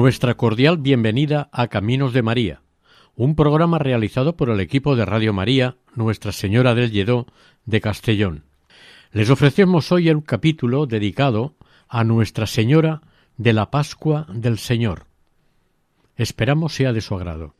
Nuestra cordial bienvenida a Caminos de María, un programa realizado por el equipo de Radio María Nuestra Señora del Lledó de Castellón. Les ofrecemos hoy el capítulo dedicado a Nuestra Señora de la Pascua del Señor. Esperamos sea de su agrado.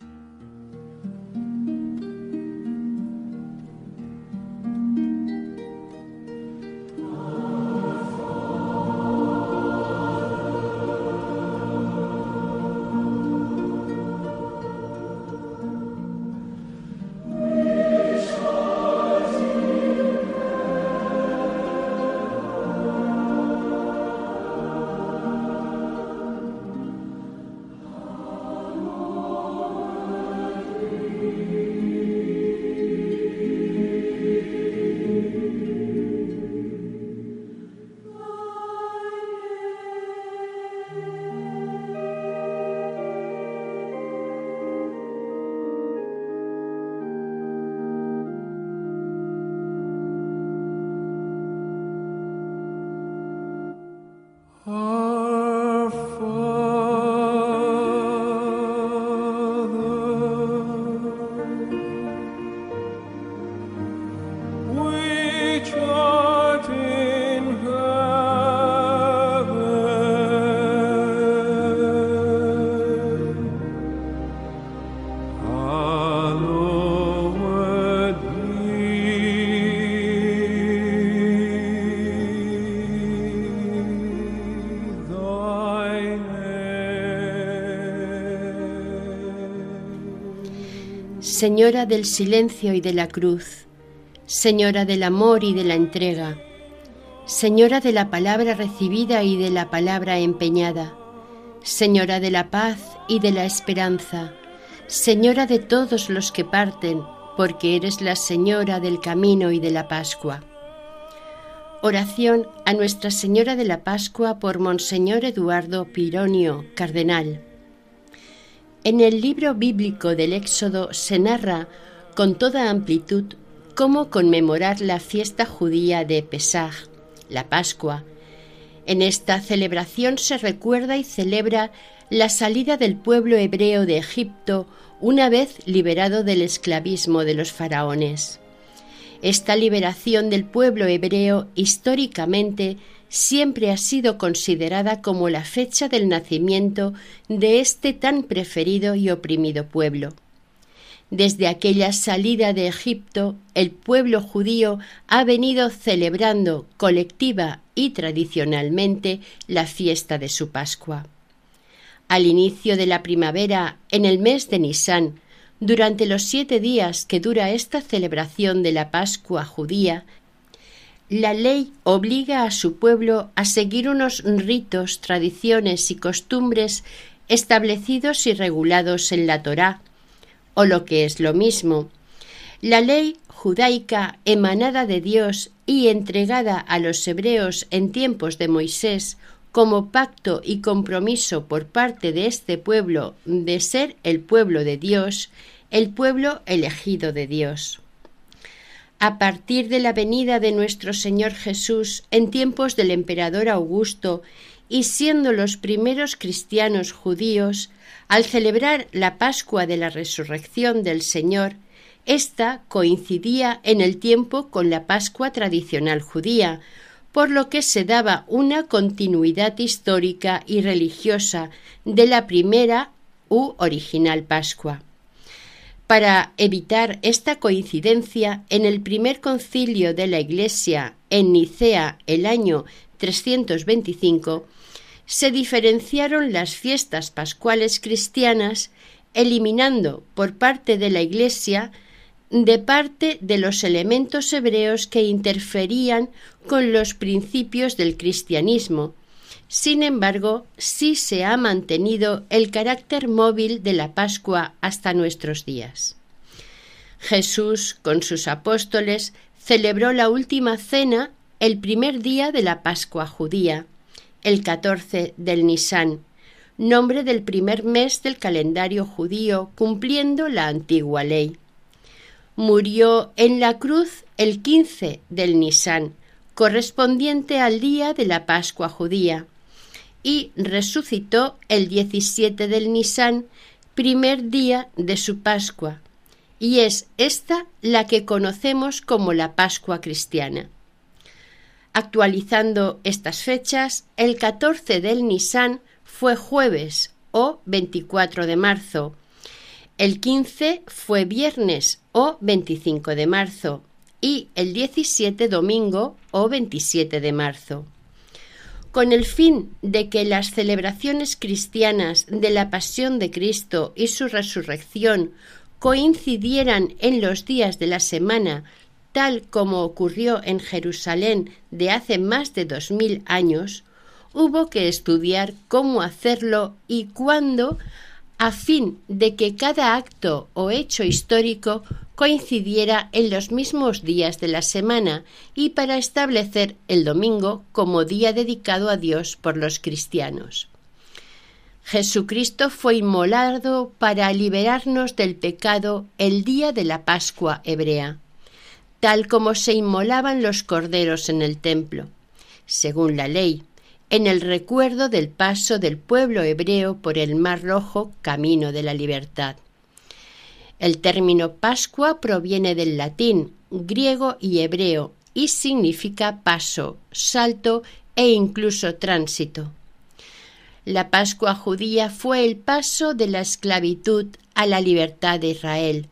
Señora del silencio y de la cruz, Señora del amor y de la entrega, Señora de la palabra recibida y de la palabra empeñada, Señora de la paz y de la esperanza, Señora de todos los que parten, porque eres la Señora del camino y de la Pascua. Oración a Nuestra Señora de la Pascua por Monseñor Eduardo Pironio, cardenal. En el libro bíblico del Éxodo se narra con toda amplitud cómo conmemorar la fiesta judía de Pesaj, la Pascua. En esta celebración se recuerda y celebra la salida del pueblo hebreo de Egipto una vez liberado del esclavismo de los faraones. Esta liberación del pueblo hebreo históricamente siempre ha sido considerada como la fecha del nacimiento de este tan preferido y oprimido pueblo. Desde aquella salida de Egipto, el pueblo judío ha venido celebrando colectiva y tradicionalmente la fiesta de su Pascua. Al inicio de la primavera, en el mes de Nisán, durante los siete días que dura esta celebración de la Pascua judía, la ley obliga a su pueblo a seguir unos ritos, tradiciones y costumbres establecidos y regulados en la Torá, o lo que es lo mismo, la ley judaica emanada de Dios y entregada a los hebreos en tiempos de Moisés como pacto y compromiso por parte de este pueblo de ser el pueblo de Dios, el pueblo elegido de Dios. A partir de la venida de nuestro Señor Jesús en tiempos del emperador Augusto y siendo los primeros cristianos judíos, al celebrar la Pascua de la Resurrección del Señor, esta coincidía en el tiempo con la Pascua tradicional judía, por lo que se daba una continuidad histórica y religiosa de la primera u original Pascua. Para evitar esta coincidencia, en el primer concilio de la Iglesia en Nicea el año 325, se diferenciaron las fiestas pascuales cristianas, eliminando por parte de la Iglesia de parte de los elementos hebreos que interferían con los principios del cristianismo. Sin embargo, sí se ha mantenido el carácter móvil de la Pascua hasta nuestros días. Jesús, con sus apóstoles, celebró la última cena el primer día de la Pascua judía, el 14 del Nisan, nombre del primer mes del calendario judío, cumpliendo la antigua ley. Murió en la cruz el 15 del Nisan, correspondiente al día de la Pascua judía, y resucitó el 17 del Nisan, primer día de su Pascua, y es esta la que conocemos como la Pascua cristiana. Actualizando estas fechas, el 14 del Nisan fue jueves o 24 de marzo, el 15 fue viernes o 25 de marzo y el 17 domingo o 27 de marzo. Con el fin de que las celebraciones cristianas de la pasión de Cristo y su resurrección coincidieran en los días de la semana, tal como ocurrió en Jerusalén de hace más de dos mil años, hubo que estudiar cómo hacerlo y cuándo, a fin de que cada acto o hecho histórico coincidiera en los mismos días de la semana y para establecer el domingo como día dedicado a Dios por los cristianos. Jesucristo fue inmolado para liberarnos del pecado el día de la Pascua hebrea, tal como se inmolaban los corderos en el templo, según la ley, en el recuerdo del paso del pueblo hebreo por el Mar Rojo camino de la libertad. El término Pascua proviene del latín, griego y hebreo y significa paso, salto e incluso tránsito. La Pascua judía fue el paso de la esclavitud a la libertad de Israel.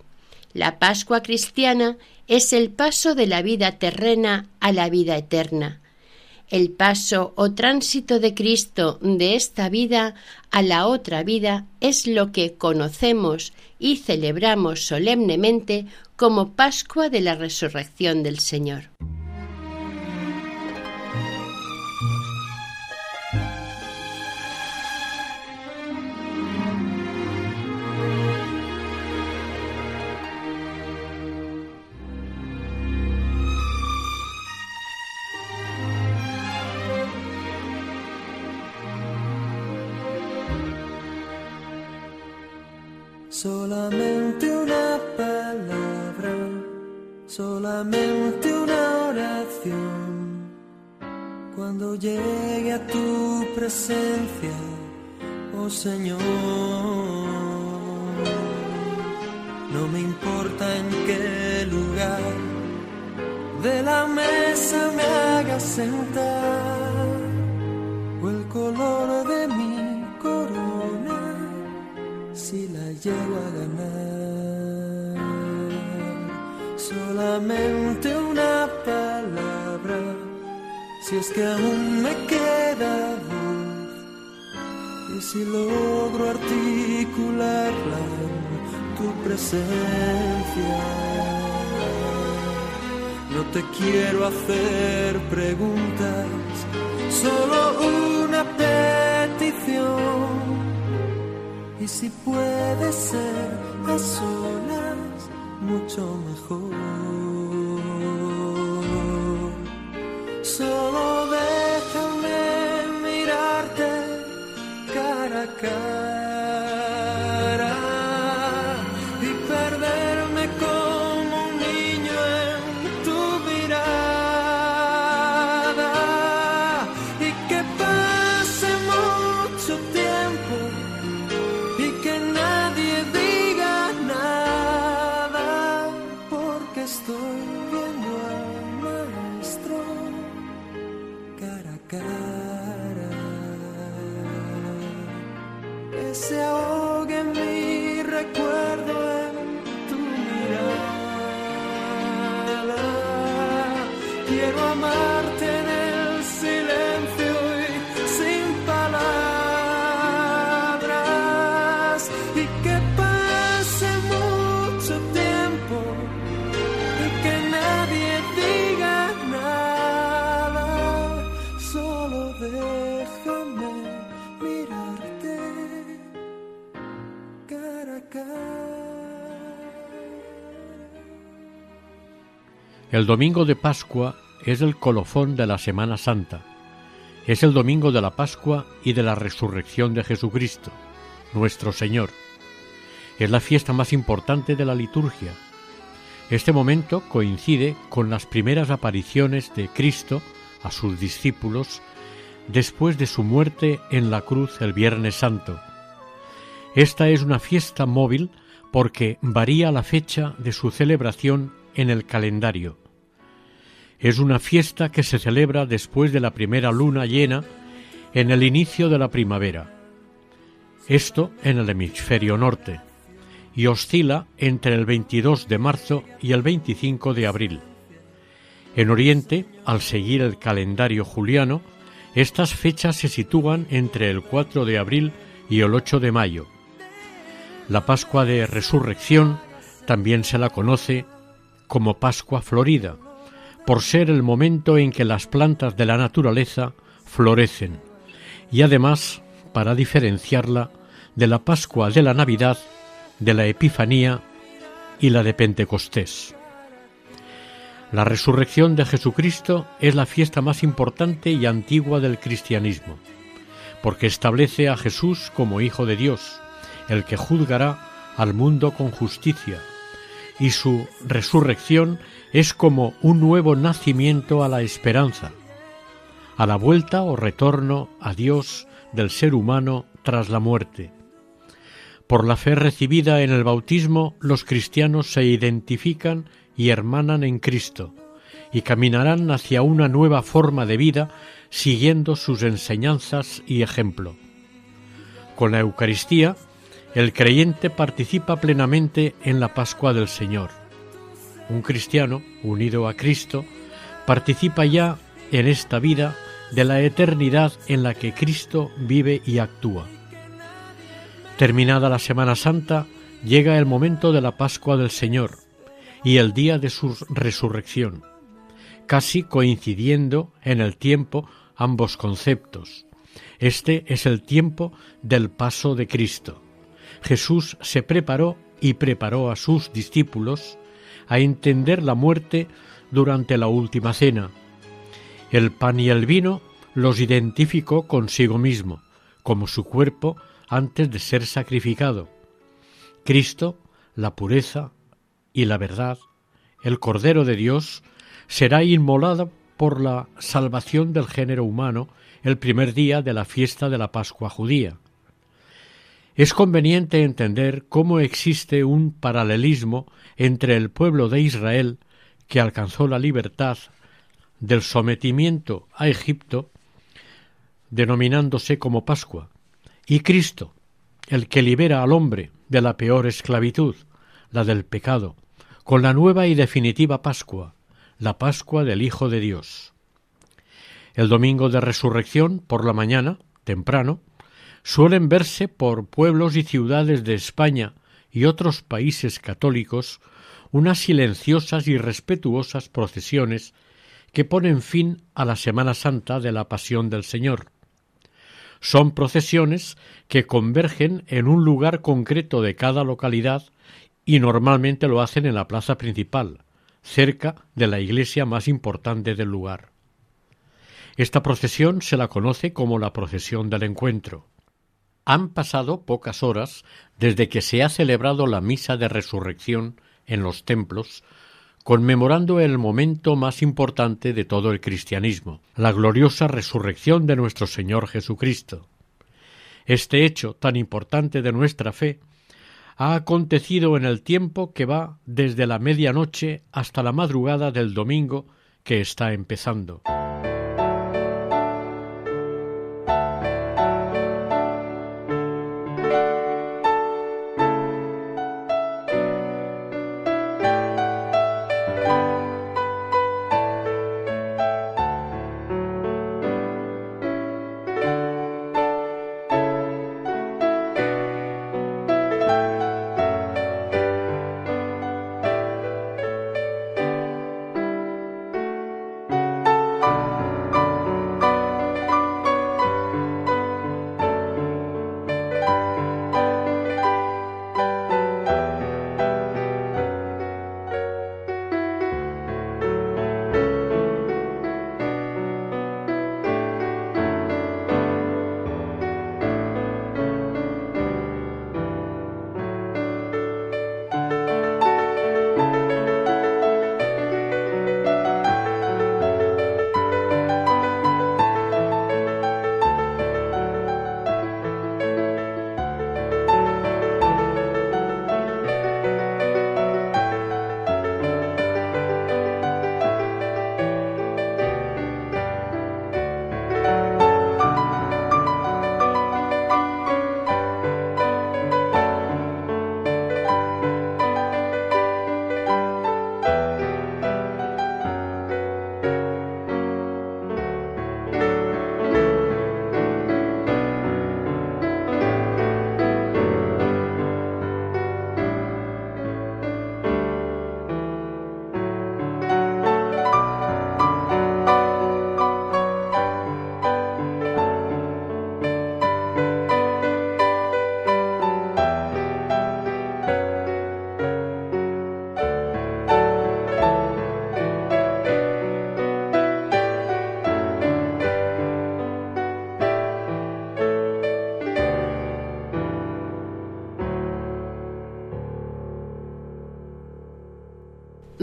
La Pascua cristiana es el paso de la vida terrena a la vida eterna. El paso o tránsito de Cristo de esta vida a la otra vida es lo que conocemos y celebramos solemnemente como Pascua de la Resurrección del Señor. Solamente una oración. Cuando llegue a tu presencia, oh Señor, no me importa en qué lugar de la mesa me haga sentar o el color de mi corona si la llego a ganar. Solamente una palabra, si es que aún me queda voz, y si logro articularla en tu presencia. No te quiero hacer preguntas, solo una petición. Y si puede ser a solas, mucho mejor. Solo déjame mirarte cara a cara El domingo de Pascua es el colofón de la Semana Santa. Es el domingo de la Pascua y de la resurrección de Jesucristo, nuestro Señor. Es la fiesta más importante de la liturgia. Este momento coincide con las primeras apariciones de Cristo a sus discípulos después de su muerte en la cruz el Viernes Santo. Esta es una fiesta móvil porque varía la fecha de su celebración en el calendario. Es una fiesta que se celebra después de la primera luna llena en el inicio de la primavera. Esto en el hemisferio norte y oscila entre el 22 de marzo y el 25 de abril. En Oriente, al seguir el calendario juliano, estas fechas se sitúan entre el 4 de abril y el 8 de mayo. La Pascua de Resurrección también se la conoce como Pascua Florida, por ser el momento en que las plantas de la naturaleza florecen, y además para diferenciarla de la Pascua de la Navidad, de la Epifanía y la de Pentecostés. La resurrección de Jesucristo es la fiesta más importante y antigua del cristianismo, porque establece a Jesús como Hijo de Dios, el que juzgará al mundo con justicia, y su resurrección es como un nuevo nacimiento a la esperanza, a la vuelta o retorno a Dios del ser humano tras la muerte. Por la fe recibida en el bautismo, los cristianos se identifican y hermanan en Cristo, y caminarán hacia una nueva forma de vida siguiendo sus enseñanzas y ejemplo. Con la Eucaristía, el creyente participa plenamente en la Pascua del Señor. Un cristiano, unido a Cristo, participa ya en esta vida de la eternidad en la que Cristo vive y actúa. Terminada la Semana Santa, llega el momento de la Pascua del Señor y el día de su resurrección, casi coincidiendo en el tiempo ambos conceptos. Este es el tiempo del paso de Cristo. Jesús se preparó y preparó a sus discípulos a entender la muerte durante la última cena. El pan y el vino los identificó consigo mismo, como su cuerpo antes de ser sacrificado. Cristo, la pureza y la verdad, el Cordero de Dios, será inmolado por la salvación del género humano el primer día de la fiesta de la Pascua judía. Es conveniente entender cómo existe un paralelismo entre el pueblo de Israel, que alcanzó la libertad del sometimiento a Egipto, denominándose como Pascua, y Cristo, el que libera al hombre de la peor esclavitud, la del pecado, con la nueva y definitiva Pascua, la Pascua del Hijo de Dios. El domingo de resurrección, por la mañana, temprano, suelen verse por pueblos y ciudades de España y otros países católicos unas silenciosas y respetuosas procesiones que ponen fin a la Semana Santa de la Pasión del Señor. Son procesiones que convergen en un lugar concreto de cada localidad y normalmente lo hacen en la plaza principal, cerca de la iglesia más importante del lugar. Esta procesión se la conoce como la procesión del encuentro. Han pasado pocas horas desde que se ha celebrado la misa de resurrección en los templos, conmemorando el momento más importante de todo el cristianismo, la gloriosa resurrección de nuestro Señor Jesucristo. Este hecho tan importante de nuestra fe ha acontecido en el tiempo que va desde la medianoche hasta la madrugada del domingo que está empezando.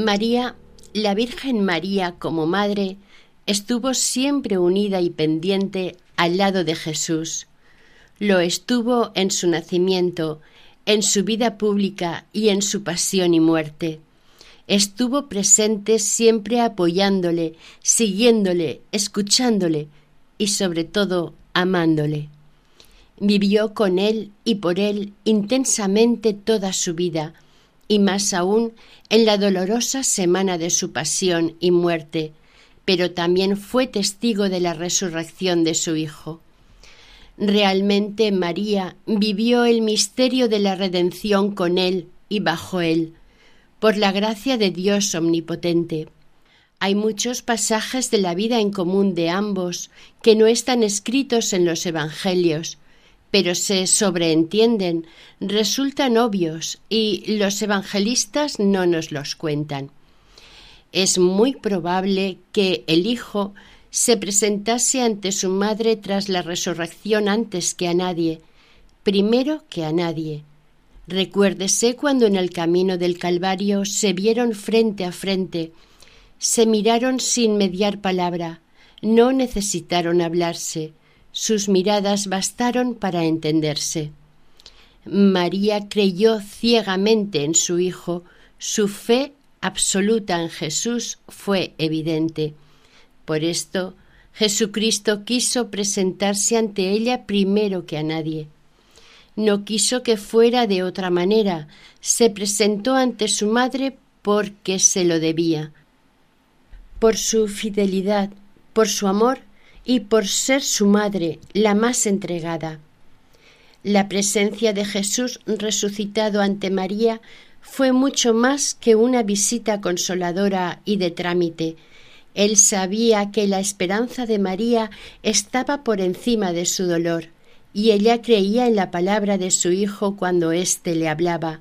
María, la Virgen María como madre, estuvo siempre unida y pendiente al lado de Jesús. Lo estuvo en su nacimiento, en su vida pública y en su pasión y muerte. Estuvo presente siempre apoyándole, siguiéndole, escuchándole y sobre todo amándole. Vivió con él y por él intensamente toda su vida, y más aún en la dolorosa semana de su pasión y muerte, pero también fue testigo de la resurrección de su Hijo. Realmente María vivió el misterio de la redención con él y bajo él, por la gracia de Dios omnipotente. Hay muchos pasajes de la vida en común de ambos que no están escritos en los Evangelios, pero se sobreentienden, resultan obvios y los evangelistas no nos los cuentan. Es muy probable que el Hijo se presentase ante su madre tras la resurrección antes que a nadie, primero que a nadie. Recuérdese cuando en el camino del Calvario se vieron frente a frente, se miraron sin mediar palabra, no necesitaron hablarse, sus miradas bastaron para entenderse. María creyó ciegamente en su Hijo, su fe absoluta en Jesús fue evidente. Por esto, Jesucristo quiso presentarse ante ella primero que a nadie. No quiso que fuera de otra manera, se presentó ante su madre porque se lo debía. Por su fidelidad, por su amor y por ser su madre la más entregada. La presencia de Jesús resucitado ante María fue mucho más que una visita consoladora y de trámite. Él sabía que la esperanza de María estaba por encima de su dolor, y ella creía en la palabra de su Hijo cuando éste le hablaba,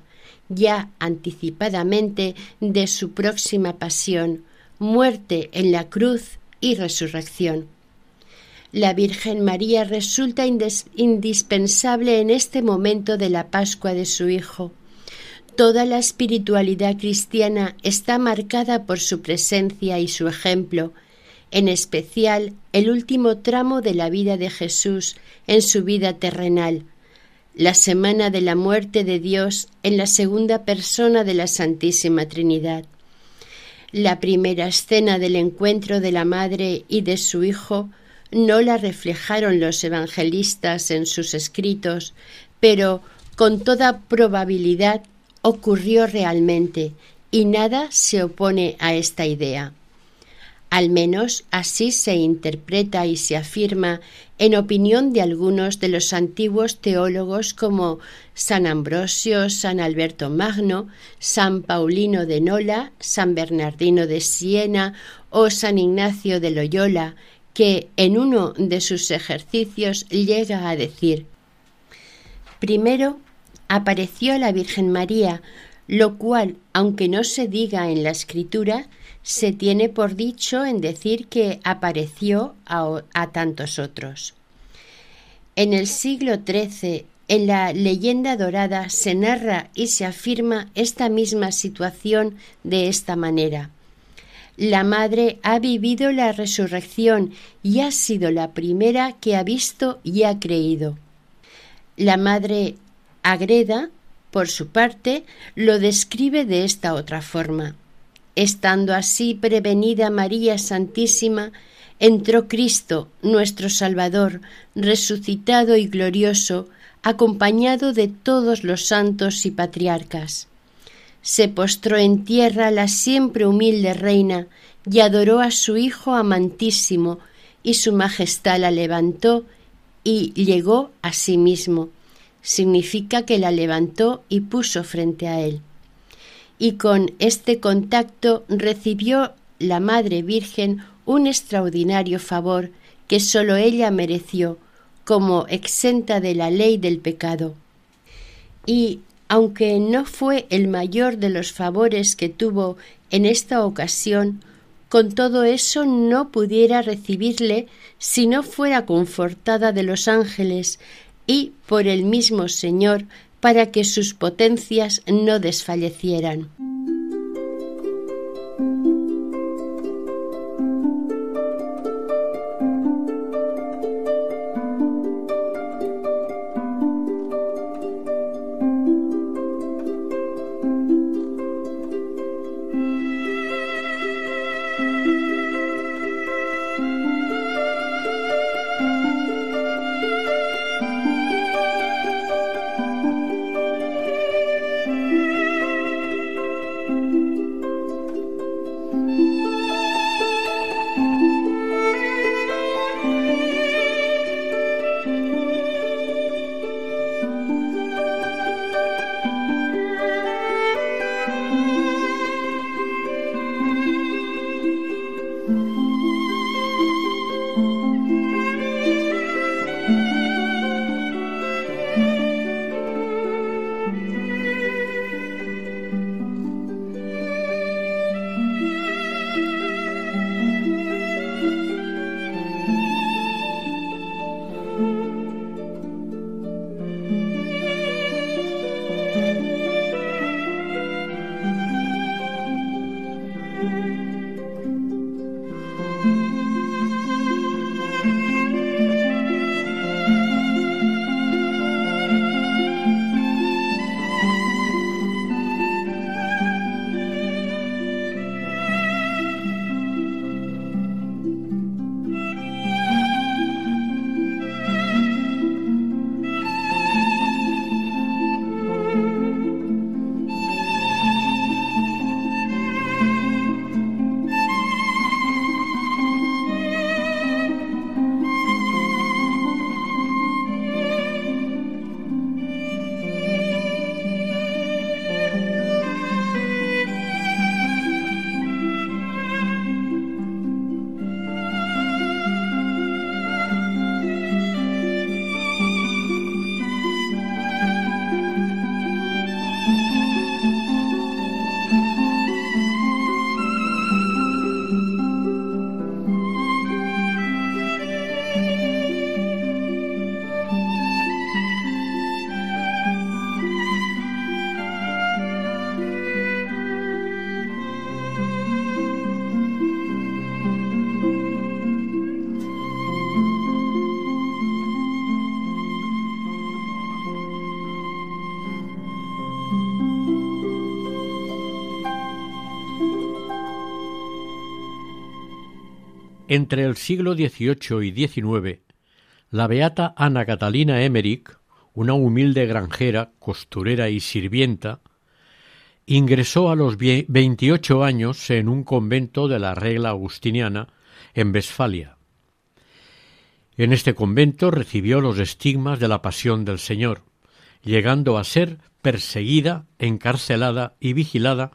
ya anticipadamente de su próxima pasión, muerte en la cruz y resurrección. La Virgen María resulta indispensable en este momento de la Pascua de su Hijo. Toda la espiritualidad cristiana está marcada por su presencia y su ejemplo, en especial el último tramo de la vida de Jesús en su vida terrenal, la semana de la muerte de Dios en la segunda persona de la Santísima Trinidad. La primera escena del encuentro de la Madre y de su Hijo no la reflejaron los evangelistas en sus escritos, pero con toda probabilidad ocurrió realmente y nada se opone a esta idea. Al menos así se interpreta y se afirma en opinión de algunos de los antiguos teólogos como San Ambrosio, San Alberto Magno, San Paulino de Nola, San Bernardino de Siena o San Ignacio de Loyola, que en uno de sus ejercicios llega a decir Primero apareció la Virgen María, lo cual, aunque no se diga en la escritura, se tiene por dicho en decir que apareció a, tantos otros. En el siglo XIII, en la leyenda dorada, se narra y se afirma esta misma situación de esta manera. La Madre ha vivido la resurrección y ha sido la primera que ha visto y ha creído. La Madre Agreda, por su parte, lo describe de esta otra forma. Estando así prevenida María Santísima, entró Cristo, nuestro Salvador, resucitado y glorioso, acompañado de todos los santos y patriarcas se postró en tierra la siempre humilde reina y adoró a su hijo amantísimo, y su majestad la levantó y llegó a sí mismo. Significa que la levantó y puso frente a él. Y con este contacto recibió la Madre Virgen un extraordinario favor que sólo ella mereció, como exenta de la ley del pecado. Y aunque no fue el mayor de los favores que tuvo en esta ocasión, con todo eso no pudiera recibirle si no fuera confortada de los ángeles y por el mismo Señor para que sus potencias no desfallecieran. Entre el siglo XVIII y XIX, la beata Ana Catalina Emmerich, una humilde granjera, costurera y sirvienta, ingresó a los veintiocho años en un convento de la regla agustiniana en Westfalia. En este convento recibió los estigmas de la pasión del Señor, llegando a ser perseguida, encarcelada y vigilada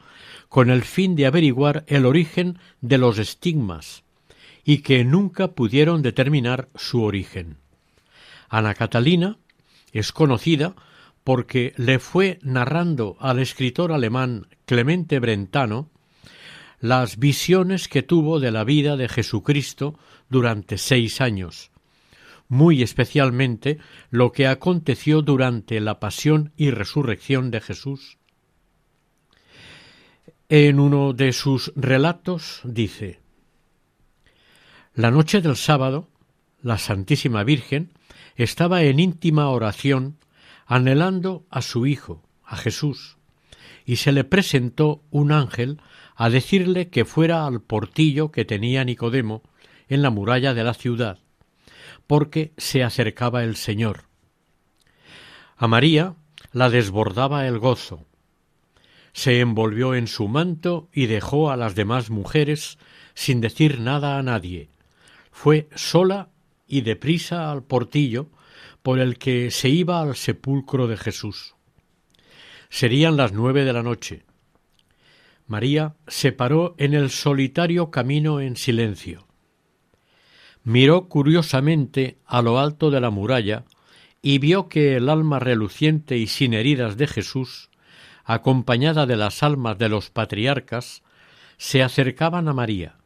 con el fin de averiguar el origen de los estigmas y que nunca pudieron determinar su origen. Ana Catalina es conocida porque le fue narrando al escritor alemán Clemente Brentano las visiones que tuvo de la vida de Jesucristo durante seis años, muy especialmente lo que aconteció durante la pasión y resurrección de Jesús. En uno de sus relatos dice La noche del sábado, la Santísima Virgen estaba en íntima oración anhelando a su Hijo, a Jesús, y se le presentó un ángel a decirle que fuera al portillo que tenía Nicodemo en la muralla de la ciudad, porque se acercaba el Señor. A María la desbordaba el gozo. Se envolvió en su manto y dejó a las demás mujeres sin decir nada a nadie. Fue sola y deprisa al portillo por el que se iba al sepulcro de Jesús. Serían las nueve de la noche. María se paró en el solitario camino en silencio. Miró curiosamente a lo alto de la muralla y vio que el alma reluciente y sin heridas de Jesús, acompañada de las almas de los patriarcas, se acercaban a María.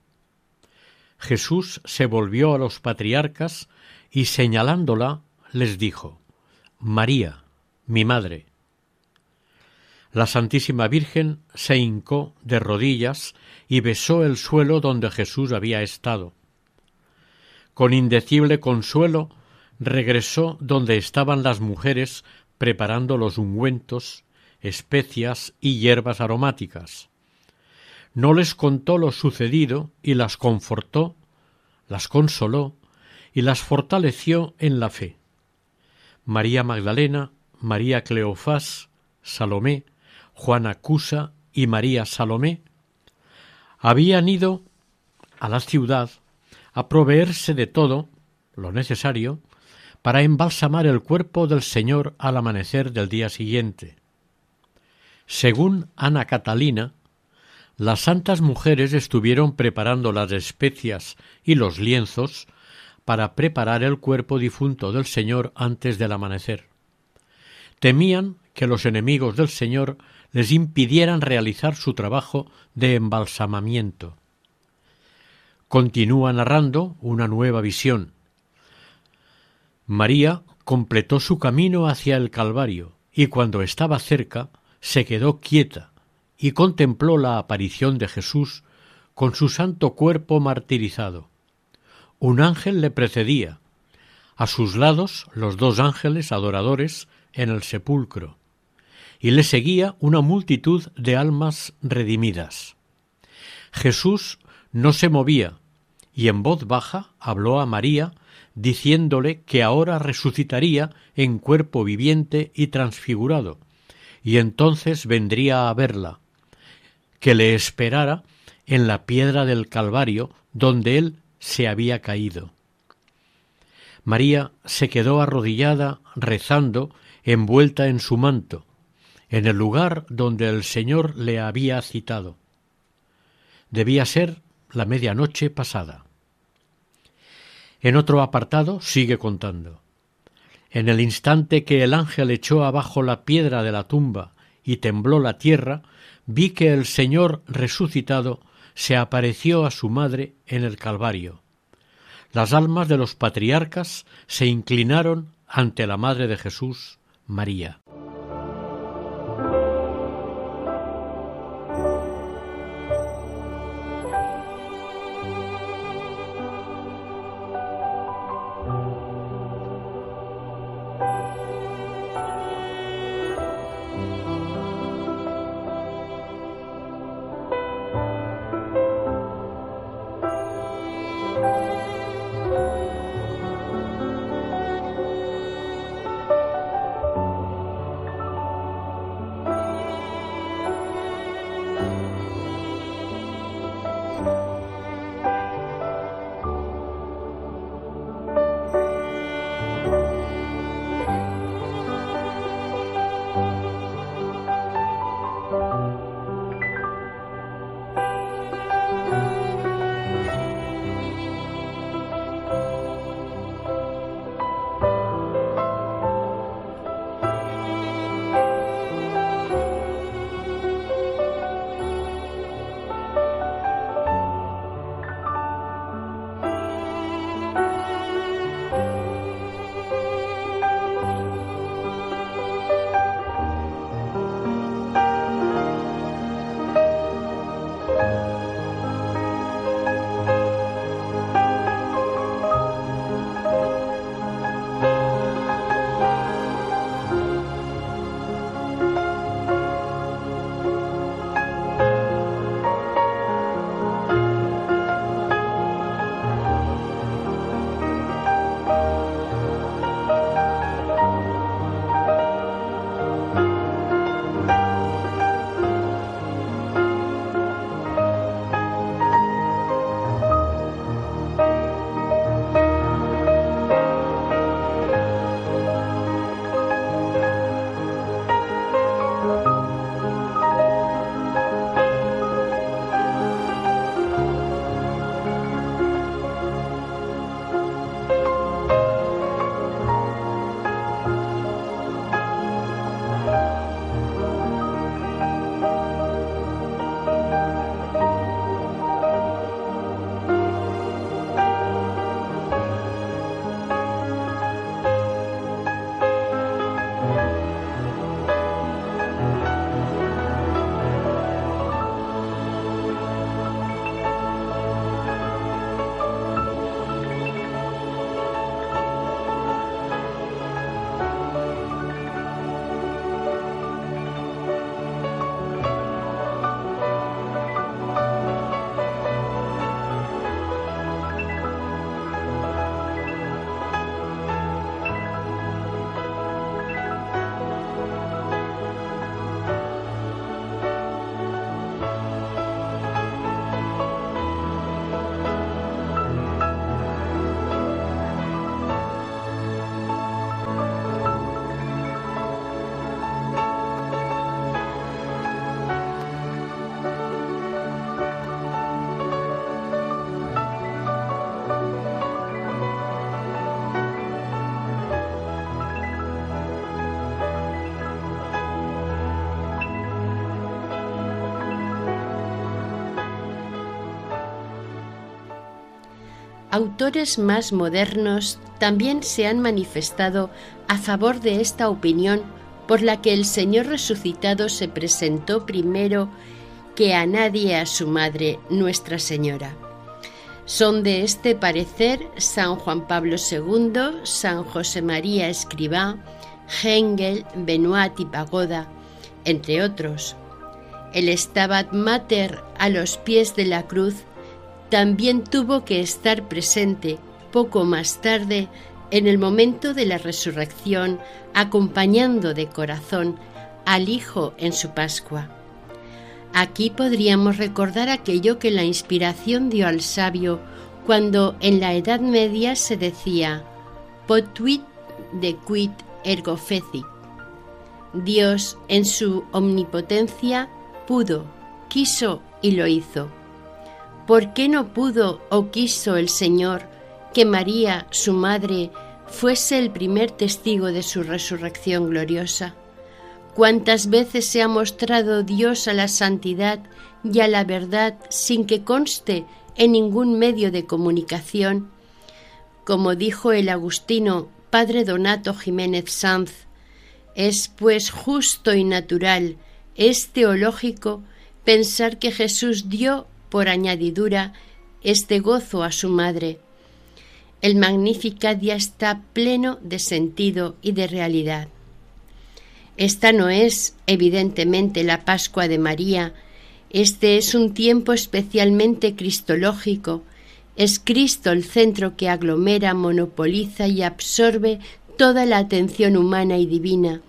Jesús se volvió a los patriarcas y señalándola les dijo María, mi madre. La Santísima Virgen se hincó de rodillas y besó el suelo donde Jesús había estado. Con indecible consuelo regresó donde estaban las mujeres preparando los ungüentos, especias y hierbas aromáticas. No les contó lo sucedido y las confortó, las consoló y las fortaleció en la fe. María Magdalena, María Cleofás, Salomé, Juana Cusa y María Salomé habían ido a la ciudad a proveerse de todo lo necesario para embalsamar el cuerpo del Señor al amanecer del día siguiente. Según Ana Catalina, las santas mujeres estuvieron preparando las especias y los lienzos para preparar el cuerpo difunto del Señor antes del amanecer. Temían que los enemigos del Señor les impidieran realizar su trabajo de embalsamamiento. Continúa narrando una nueva visión. María completó su camino hacia el Calvario y cuando estaba cerca se quedó quieta y contempló la aparición de Jesús con su santo cuerpo martirizado. Un ángel le precedía. A sus lados los dos ángeles adoradores en el sepulcro. Y le seguía una multitud de almas redimidas. Jesús no se movía, y en voz baja habló a María, diciéndole que ahora resucitaría en cuerpo viviente y transfigurado, y entonces vendría a verla, que le esperara en la piedra del Calvario, donde él se había caído. María se quedó arrodillada rezando, envuelta en su manto, en el lugar donde el Señor le había citado. Debía ser la medianoche pasada. En otro apartado sigue contando. En el instante que el ángel echó abajo la piedra de la tumba y tembló la tierra, vi que el Señor resucitado se apareció a su madre en el Calvario. Las almas de los patriarcas se inclinaron ante la Madre de Jesús, María. Autores más modernos también se han manifestado a favor de esta opinión por la que el Señor resucitado se presentó primero que a nadie a su madre, Nuestra Señora. Son de este parecer San Juan Pablo II, San José María Escribá, Hengel, Benoit y Pagoda, entre otros. El Stabat Mater a los pies de la cruz también tuvo que estar presente poco más tarde en el momento de la resurrección, acompañando de corazón al Hijo en su Pascua. Aquí podríamos recordar aquello que la inspiración dio al sabio cuando en la Edad Media se decía potuit de quid ergo feci. Dios en su omnipotencia pudo, quiso y lo hizo. ¿Por qué no pudo o quiso el Señor que María, su madre, fuese el primer testigo de su resurrección gloriosa? ¿Cuántas veces se ha mostrado Dios a la santidad y a la verdad sin que conste en ningún medio de comunicación? Como dijo el agustino padre Donato Jiménez Sanz, es pues justo y natural, es teológico, pensar que Jesús dio por añadidura este gozo a su madre. El Magnificat ya está pleno de sentido y de realidad. Esta no es, evidentemente, la Pascua de María, este es un tiempo especialmente cristológico, es Cristo el centro que aglomera, monopoliza y absorbe toda la atención humana y divina.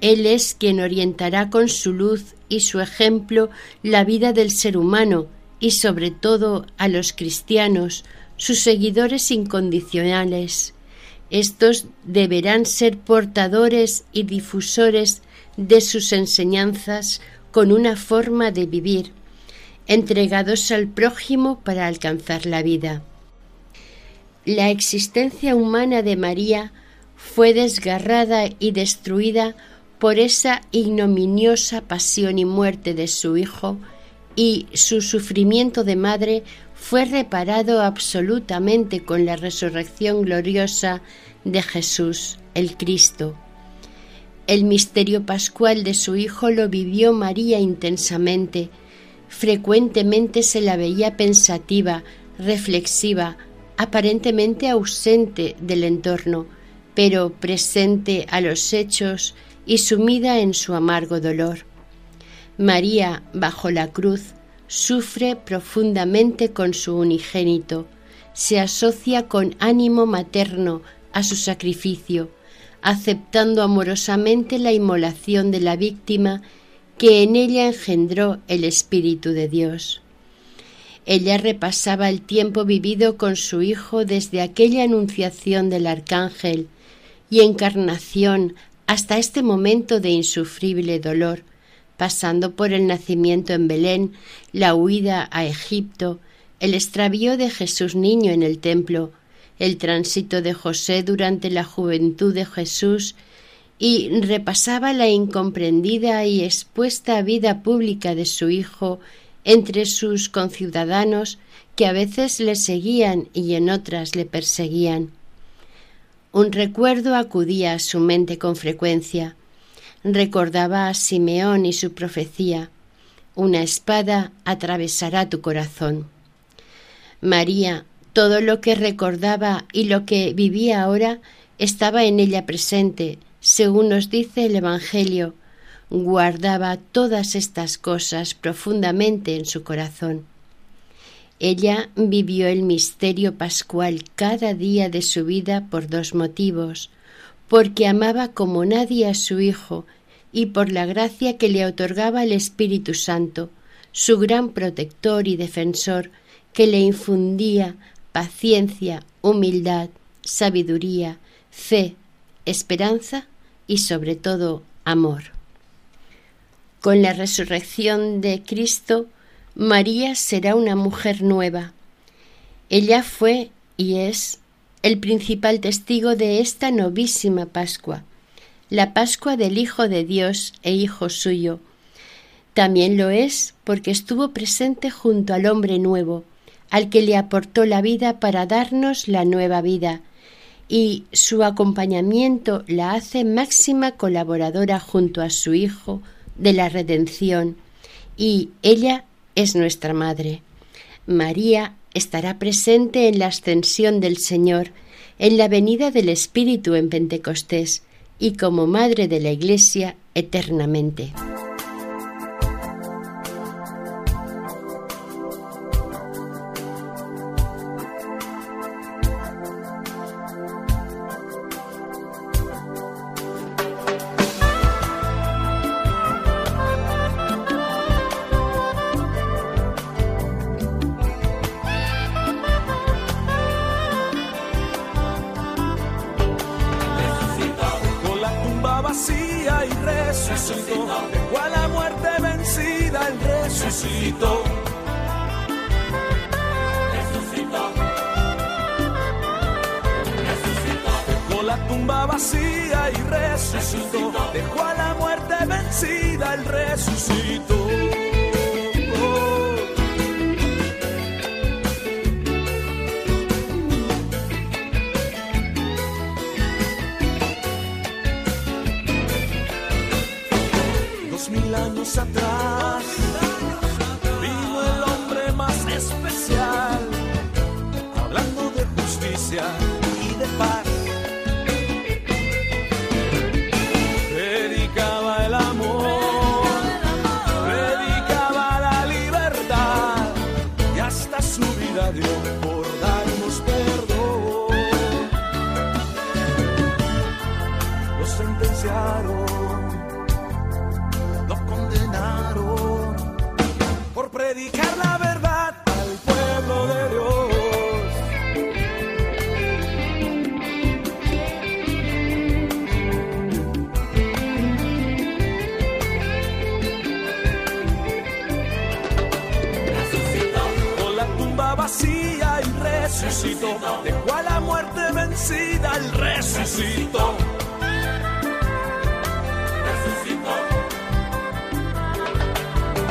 Él es quien orientará con su luz y su ejemplo la vida del ser humano y sobre todo a los cristianos, sus seguidores incondicionales. Estos deberán ser portadores y difusores de sus enseñanzas con una forma de vivir, entregados al prójimo para alcanzar la vida. La existencia humana de María fue desgarrada y destruida por esa ignominiosa pasión y muerte de su Hijo, y su sufrimiento de madre fue reparado absolutamente con la resurrección gloriosa de Jesús, el Cristo. El misterio pascual de su Hijo lo vivió María intensamente. Frecuentemente se la veía pensativa, reflexiva, aparentemente ausente del entorno, pero presente a los hechos y sumida en su amargo dolor. María, bajo la cruz, sufre profundamente con su unigénito, se asocia con ánimo materno a su sacrificio, aceptando amorosamente la inmolación de la víctima que en ella engendró el Espíritu de Dios. Ella repasaba el tiempo vivido con su Hijo desde aquella anunciación del Arcángel y encarnación hasta este momento de insufrible dolor, pasando por el nacimiento en Belén, la huida a Egipto, el extravío de Jesús niño en el templo, el tránsito de José durante la juventud de Jesús y repasaba la incomprendida y expuesta vida pública de su Hijo entre sus conciudadanos que a veces le seguían y en otras le perseguían. Un recuerdo acudía a su mente con frecuencia. Recordaba a Simeón y su profecía. Una espada atravesará tu corazón. María, todo lo que recordaba y lo que vivía ahora estaba en ella presente, según nos dice el Evangelio. Guardaba todas estas cosas profundamente en su corazón. Ella vivió el misterio pascual cada día de su vida por dos motivos, porque amaba como nadie a su Hijo y por la gracia que le otorgaba el Espíritu Santo, su gran protector y defensor, que le infundía paciencia, humildad, sabiduría, fe, esperanza y sobre todo amor. Con la resurrección de Cristo, María será una mujer nueva. Ella fue y es el principal testigo de esta novísima Pascua, la Pascua del Hijo de Dios e Hijo suyo. También lo es porque estuvo presente junto al hombre nuevo, al que le aportó la vida para darnos la nueva vida, y su acompañamiento la hace máxima colaboradora junto a su Hijo de la redención, y ella es nuestra Madre. María estará presente en la ascensión del Señor, en la venida del Espíritu en Pentecostés, y como Madre de la Iglesia eternamente. Por darnos perdón. Los sentenciaron, los condenaron por predicar la. Dejó a la muerte vencida, el resucitó. Resucitó.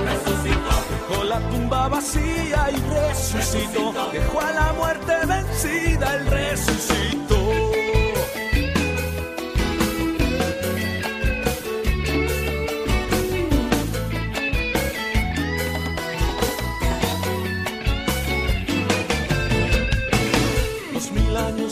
Resucitó. Dejó la tumba vacía y resucitó. Dejó a la muerte vencida, el resucitó.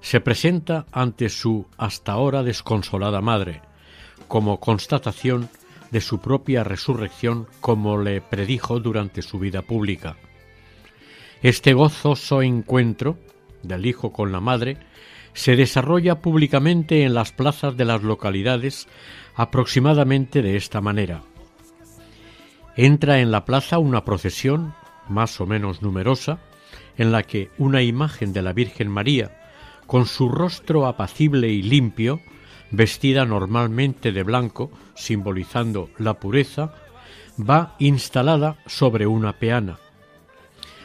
se presenta ante su hasta ahora desconsolada madre, como constatación de su propia resurrección como le predijo durante su vida pública. Este gozoso encuentro del Hijo con la Madre se desarrolla públicamente en las plazas de las localidades aproximadamente de esta manera entra en la plaza una procesión, más o menos numerosa, en la que una imagen de la Virgen María, con su rostro apacible y limpio, vestida normalmente de blanco, simbolizando la pureza, va instalada sobre una peana.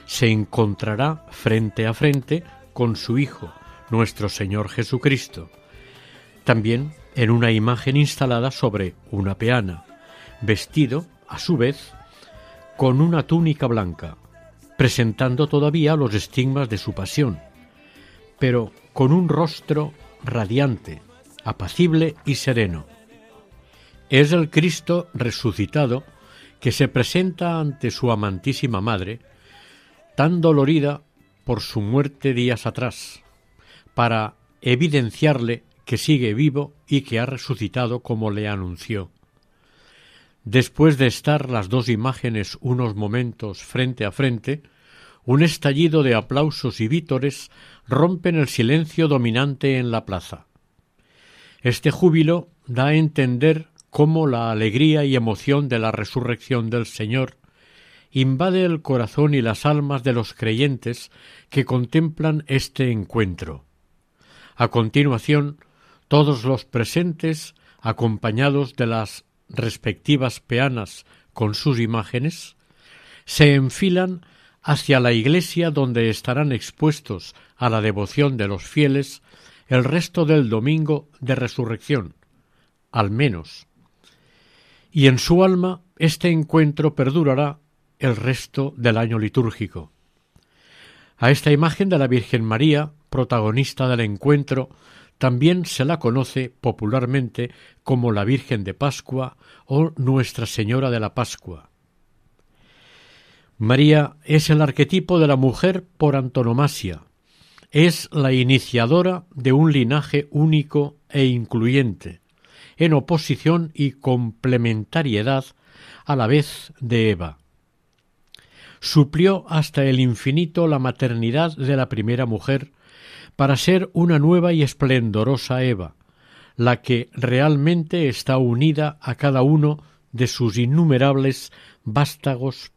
Se encontrará frente a frente con su Hijo, nuestro Señor Jesucristo, también en una imagen instalada sobre una peana, vestido a su vez, con una túnica blanca, presentando todavía los estigmas de su pasión, pero con un rostro radiante, apacible y sereno. Es el Cristo resucitado que se presenta ante su amantísima madre, tan dolorida por su muerte días atrás, para evidenciarle que sigue vivo y que ha resucitado como le anunció. Después de estar las dos imágenes unos momentos frente a frente, un estallido de aplausos y vítores rompen el silencio dominante en la plaza. Este júbilo da a entender cómo la alegría y emoción de la resurrección del Señor invade el corazón y las almas de los creyentes que contemplan este encuentro. A continuación, todos los presentes, acompañados de las respectivas peanas con sus imágenes, se enfilan hacia la iglesia donde estarán expuestos a la devoción de los fieles el resto del domingo de resurrección, al menos. Y en su alma este encuentro perdurará el resto del año litúrgico. A esta imagen de la Virgen María, protagonista del encuentro, también se la conoce popularmente como la Virgen de Pascua o Nuestra Señora de la Pascua. María es el arquetipo de la mujer por antonomasia, es la iniciadora de un linaje único e incluyente, en oposición y complementariedad a la vez de Eva. Suplió hasta el infinito la maternidad de la primera mujer para ser una nueva y esplendorosa Eva, la que realmente está unida a cada uno de sus innumerables vástagos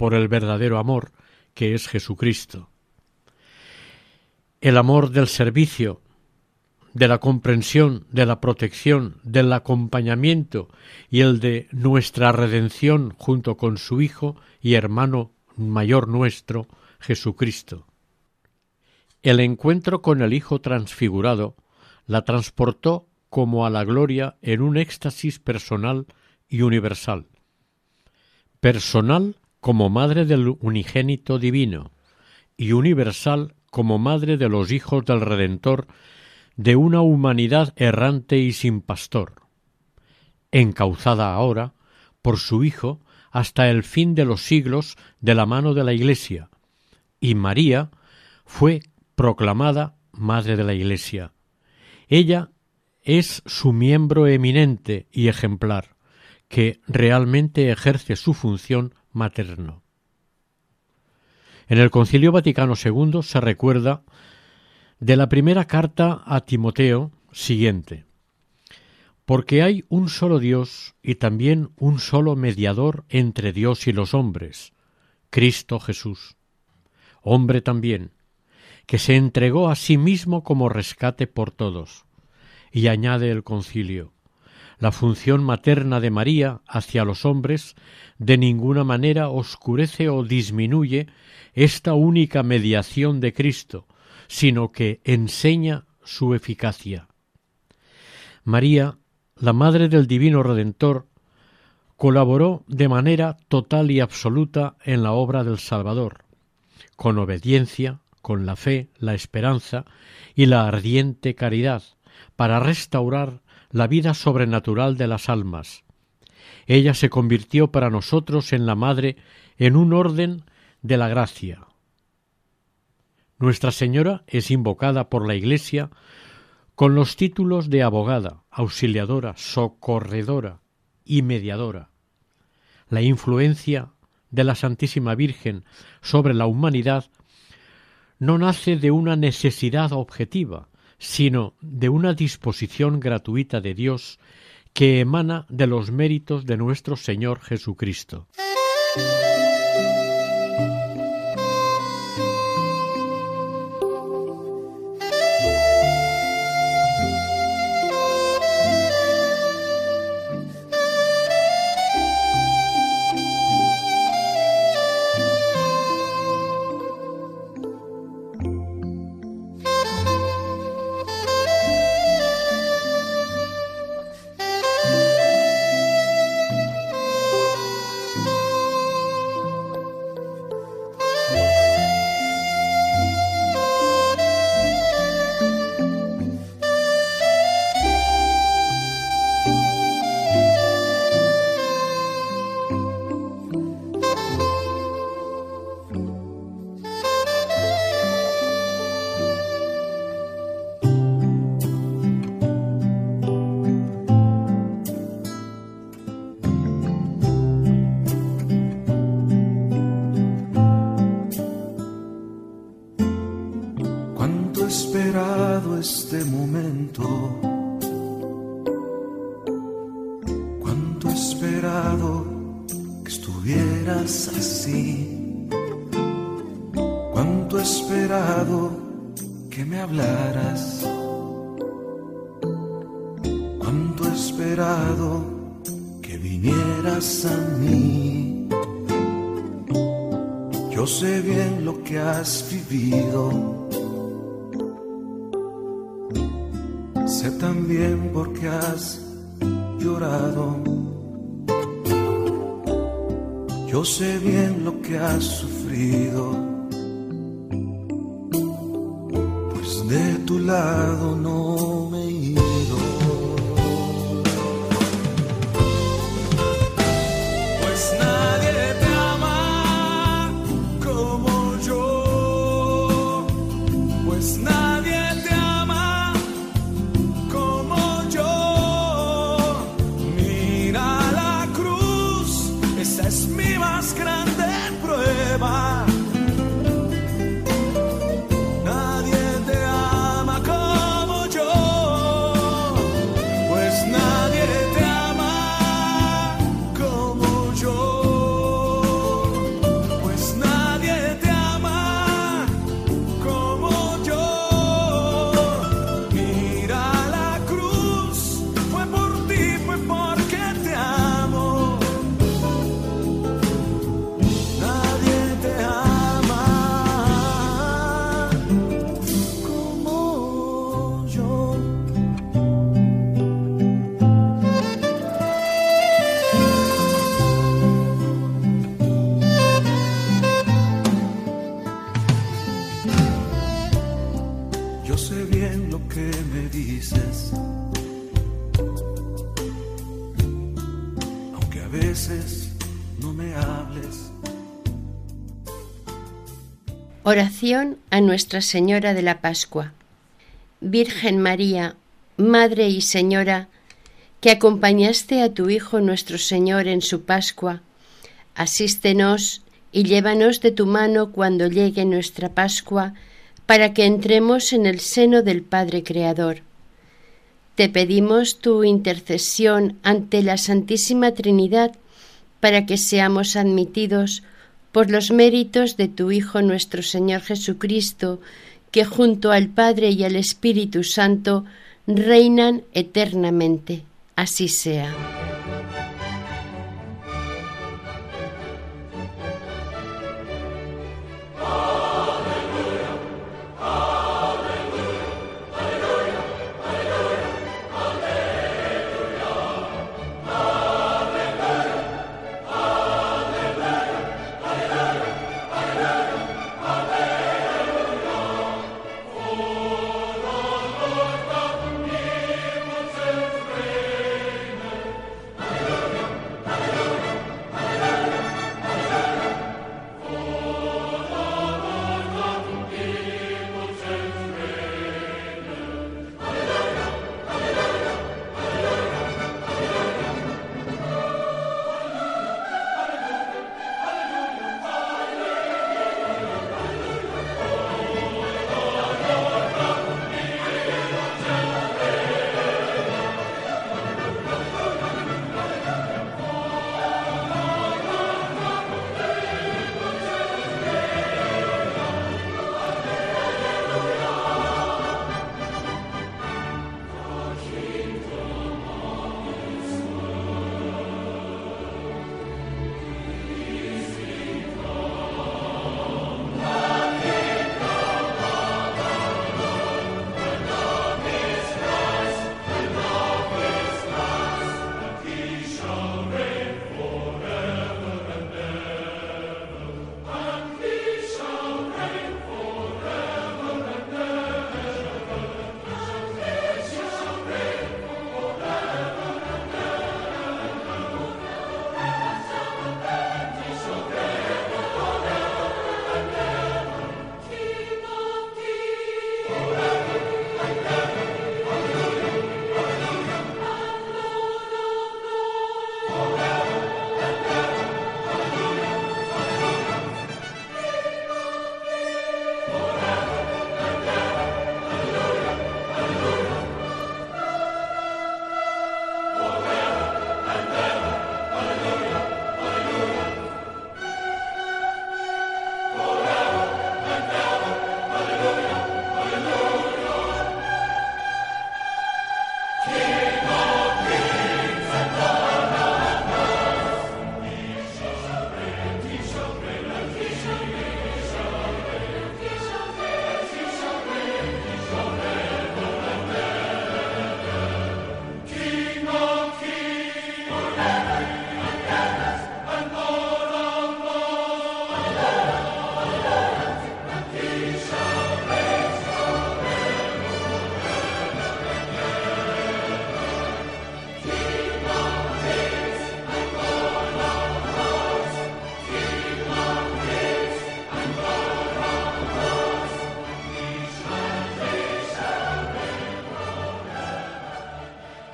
por el verdadero amor, que es Jesucristo. El amor del servicio, de la comprensión, de la protección, del acompañamiento y el de nuestra redención junto con su Hijo y hermano mayor nuestro, Jesucristo. El encuentro con el Hijo transfigurado la transportó como a la gloria en un éxtasis personal y universal. Personal como madre del unigénito divino y universal como madre de los hijos del Redentor de una humanidad errante y sin pastor, encauzada ahora por su Hijo hasta el fin de los siglos de la mano de la Iglesia, y María fue proclamada Madre de la Iglesia. Ella es su miembro eminente y ejemplar, que realmente ejerce su función materno. En el Concilio Vaticano II se recuerda de la primera carta a Timoteo siguiente porque hay un solo Dios y también un solo mediador entre Dios y los hombres, Cristo Jesús, hombre también, que se entregó a sí mismo como rescate por todos. Y añade el concilio, la función materna de María hacia los hombres de ninguna manera oscurece o disminuye esta única mediación de Cristo, sino que enseña su eficacia. María, la Madre del Divino Redentor, colaboró de manera total y absoluta en la obra del Salvador, con obediencia, con la fe, la esperanza y la ardiente caridad, para restaurar la vida sobrenatural de las almas. Ella se convirtió para nosotros en la Madre en un orden de la gracia. Nuestra Señora es invocada por la Iglesia con los títulos de abogada, auxiliadora, socorredora y mediadora. La influencia de la Santísima Virgen sobre la humanidad no nace de una necesidad objetiva, sino de una disposición gratuita de Dios que emana de los méritos de nuestro Señor Jesucristo. Yo sé bien lo que has sufrido. Pues de tu lado no me he Oración a Nuestra Señora de la Pascua. Virgen María, Madre y Señora, que acompañaste a tu Hijo nuestro Señor en su Pascua, asístenos y llévanos de tu mano cuando llegue nuestra Pascua, para que entremos en el seno del Padre Creador. Te pedimos tu intercesión ante la Santísima Trinidad, para que seamos admitidos por los méritos de tu Hijo nuestro Señor Jesucristo, que junto al Padre y al Espíritu Santo reinan eternamente. Así sea.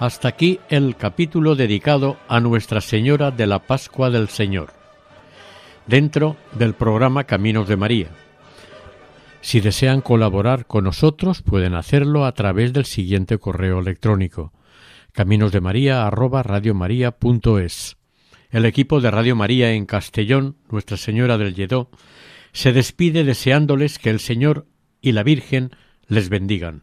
Hasta aquí el capítulo dedicado a Nuestra Señora de la Pascua del Señor, dentro del programa Caminos de María. Si desean colaborar con nosotros, pueden hacerlo a través del siguiente correo electrónico caminosdemaria@radiomaria.es. El equipo de Radio María en Castellón, Nuestra Señora del Lledó, se despide deseándoles que el Señor y la Virgen les bendigan.